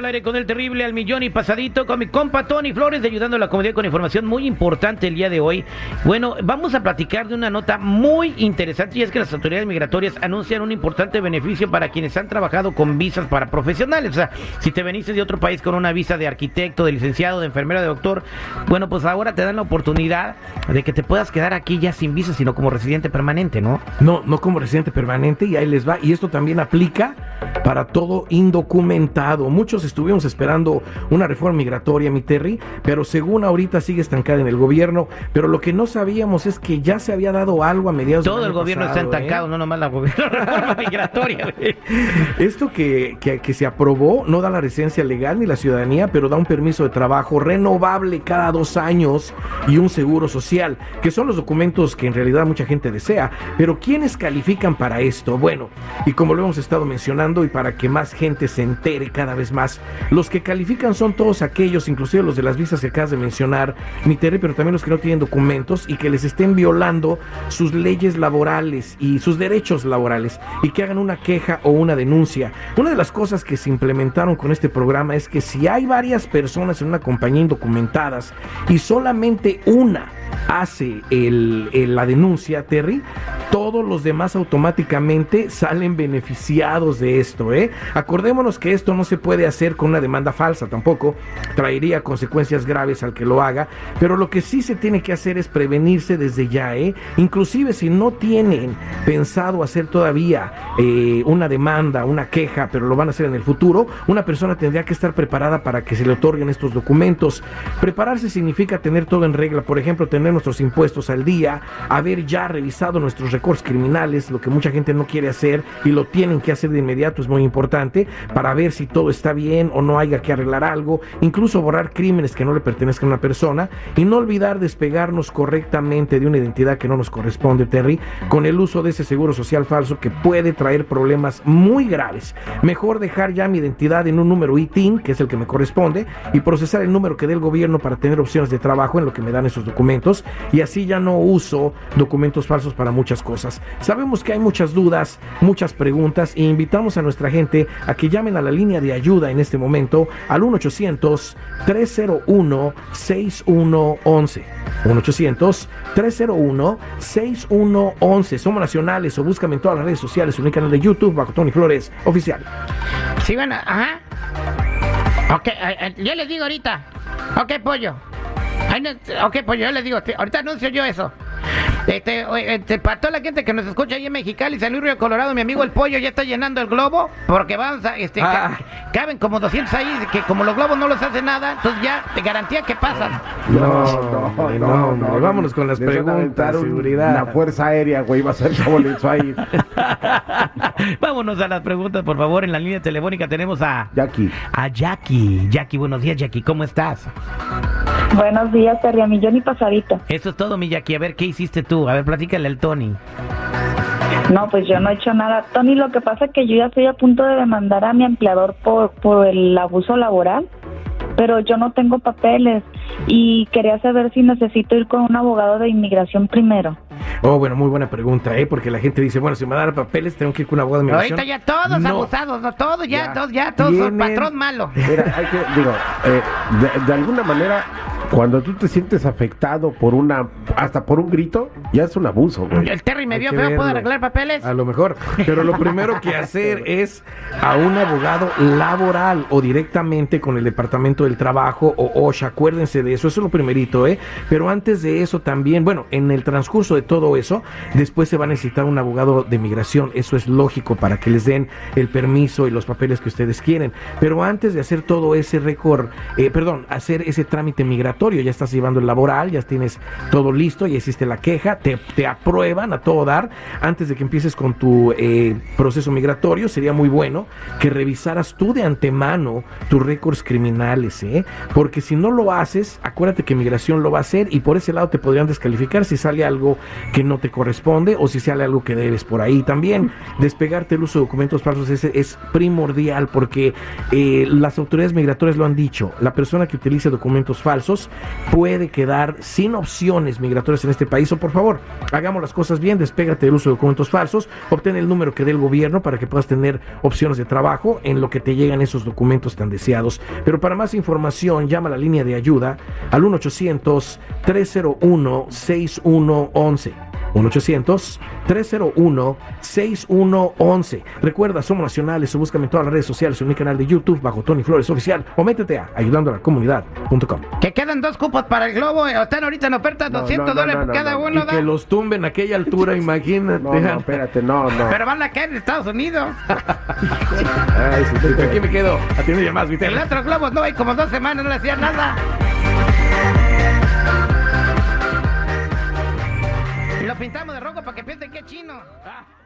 Al aire con el terrible al millón y pasadito con mi compa Tony Flores ayudando a la comunidad con información muy importante el día de hoy. Bueno, vamos a platicar de una nota muy interesante y es que las autoridades migratorias anuncian un importante beneficio para quienes han trabajado con visas para profesionales. O sea, si te veniste de otro país con una visa de arquitecto, de licenciado, de enfermero, de doctor, bueno, pues ahora te dan la oportunidad de que te puedas quedar aquí ya sin visa, sino como residente permanente, ¿no? No, no como residente permanente y ahí les va. Y esto también aplica para todo indocumentado. Muchos estuvimos esperando una reforma migratoria, mi Terry, pero según ahorita sigue estancada en el gobierno. Pero lo que no sabíamos es que ya se había dado algo a mediados Todo el gobierno está ¿eh? estancado, no nomás la reforma migratoria. Esto que, que, que se aprobó no da la residencia legal ni la ciudadanía, pero da un permiso de trabajo renovable cada dos años y un seguro social, que son los documentos que en realidad mucha gente desea. Pero ¿quiénes califican para esto? Bueno, y como lo hemos estado mencionando y para que más gente se entere cada vez más, los que califican son todos aquellos, inclusive los de las visas que acabas de mencionar, mi Tere, pero también los que no tienen documentos y que les estén violando sus leyes laborales y sus derechos laborales y que hagan una queja o una denuncia. Una de las cosas que se implementaron con este programa es que si hay varias personas en una compañía indocumentadas y solamente una hace la denuncia, Terry, todos los demás automáticamente salen beneficiados de esto. ¿eh? Acordémonos que esto no se puede hacer con una demanda falsa tampoco, traería consecuencias graves al que lo haga, pero lo que sí se tiene que hacer es prevenirse desde ya, ¿eh? inclusive si no tienen pensado hacer todavía eh, una demanda, una queja, pero lo van a hacer en el futuro, una persona tendría que estar preparada para que se le otorguen estos documentos. Prepararse significa tener todo en regla, por ejemplo, tener nuestros impuestos al día, haber ya revisado nuestros récords criminales, lo que mucha gente no quiere hacer y lo tienen que hacer de inmediato es muy importante para ver si todo está bien o no haya que arreglar algo, incluso borrar crímenes que no le pertenezcan a una persona y no olvidar despegarnos correctamente de una identidad que no nos corresponde, Terry, con el uso de ese seguro social falso que puede traer problemas muy graves. Mejor dejar ya mi identidad en un número ITIN, que es el que me corresponde, y procesar el número que dé el gobierno para tener opciones de trabajo en lo que me dan esos documentos y así ya no uso documentos falsos para muchas cosas. Sabemos que hay muchas dudas, muchas preguntas e invitamos a nuestra gente a que llamen a la línea de ayuda en este momento al 1-800-301-6111. 1-800-301-6111. Somos nacionales o búscame en todas las redes sociales, mi canal de YouTube bajo Tony Flores Oficial. Sí, bueno, ajá. Ok, yo les digo ahorita. Ok, pollo. Ok, pollo, yo les digo, ahorita anuncio yo eso. Este, este, para toda la gente que nos escucha ahí en Mexicali, San Luis Río Colorado, mi amigo el pollo ya está llenando el globo, porque vamos a, este, ah. caben como 200 ahí, que como los globos no los hace nada, entonces ya te garantía que pasan. No, no, no, no, no vámonos con las preguntas, seguridad. La fuerza aérea, güey, va a ser bolito ahí. Vámonos a las preguntas, por favor, en la línea telefónica tenemos a... Jackie. A Jackie. Jackie, buenos días, Jackie, ¿cómo estás? Buenos días, Terry, a millón y pasadito. Eso es todo, mi Jackie. A ver, ¿qué hiciste tú? A ver, platícale al Tony. No, pues yo no he hecho nada. Tony, lo que pasa es que yo ya estoy a punto de demandar a mi empleador por, por el abuso laboral, pero yo no tengo papeles y quería saber si necesito ir con un abogado de inmigración primero. Oh, bueno, muy buena pregunta, ¿eh? Porque la gente dice, bueno, si me van a dar papeles, tengo que ir con un abogado de inmigración. Ahorita ya todos no. abusados, ¿no? todos ya, ya todos ya, todos son patrón malo. Mira, hay que, digo, eh, de, de alguna manera cuando tú te sientes afectado por una, hasta por un grito, ya es un abuso, güey. El Terry me vio feo, ¿puedo arreglar papeles? A lo mejor, pero lo primero que hacer es a un abogado laboral o directamente con el Departamento del Trabajo o OSHA, acuérdense de eso, eso es lo primerito, ¿eh? Pero antes de eso también, bueno, en el transcurso de todo eso, después se va a necesitar un abogado de migración, eso es lógico para que les den el permiso y los papeles que ustedes quieren. Pero antes de hacer todo ese récord, eh, perdón, hacer ese trámite migratorio, ya estás llevando el laboral, ya tienes todo listo, ya hiciste la queja, te, te aprueban a todo dar. Antes de que empieces con tu eh, proceso migratorio, sería muy bueno que revisaras tú de antemano tus récords criminales, ¿eh? porque si no lo haces, acuérdate que migración lo va a hacer y por ese lado te podrían descalificar si sale algo que no te corresponde o si sale algo que debes por ahí. También despegarte el uso de documentos falsos es, es primordial porque eh, las autoridades migratorias lo han dicho, la persona que utilice documentos falsos puede quedar sin opciones migratorias en este país. O por favor, hagamos las cosas bien, despégate del uso de documentos falsos, obtén el número que dé el gobierno para que puedas tener opciones de trabajo en lo que te llegan esos documentos tan deseados. Pero para más información, llama a la línea de ayuda al 1-800-301-6111. 1-800-301-6111. Recuerda, somos nacionales o búscame en todas las redes sociales o en mi canal de YouTube bajo Tony Flores Oficial o métete a ayudando a la comunidad.com. Que quedan dos cupos para el globo. eh, Están ahorita en oferta No, 200 no, no, dólares no, por no, cada no. uno. Y que los tumben a aquella altura, imagínate. No, no, espérate, no, no. Pero van a caer en Estados Unidos. Ay, sí, sí, sí. Aquí me quedo. Atiende llamadas, El Vitel. otro globo no hay como dos semanas, no le hacían nada. Lo pintamos de rojo para que piensen que es chino. Ah.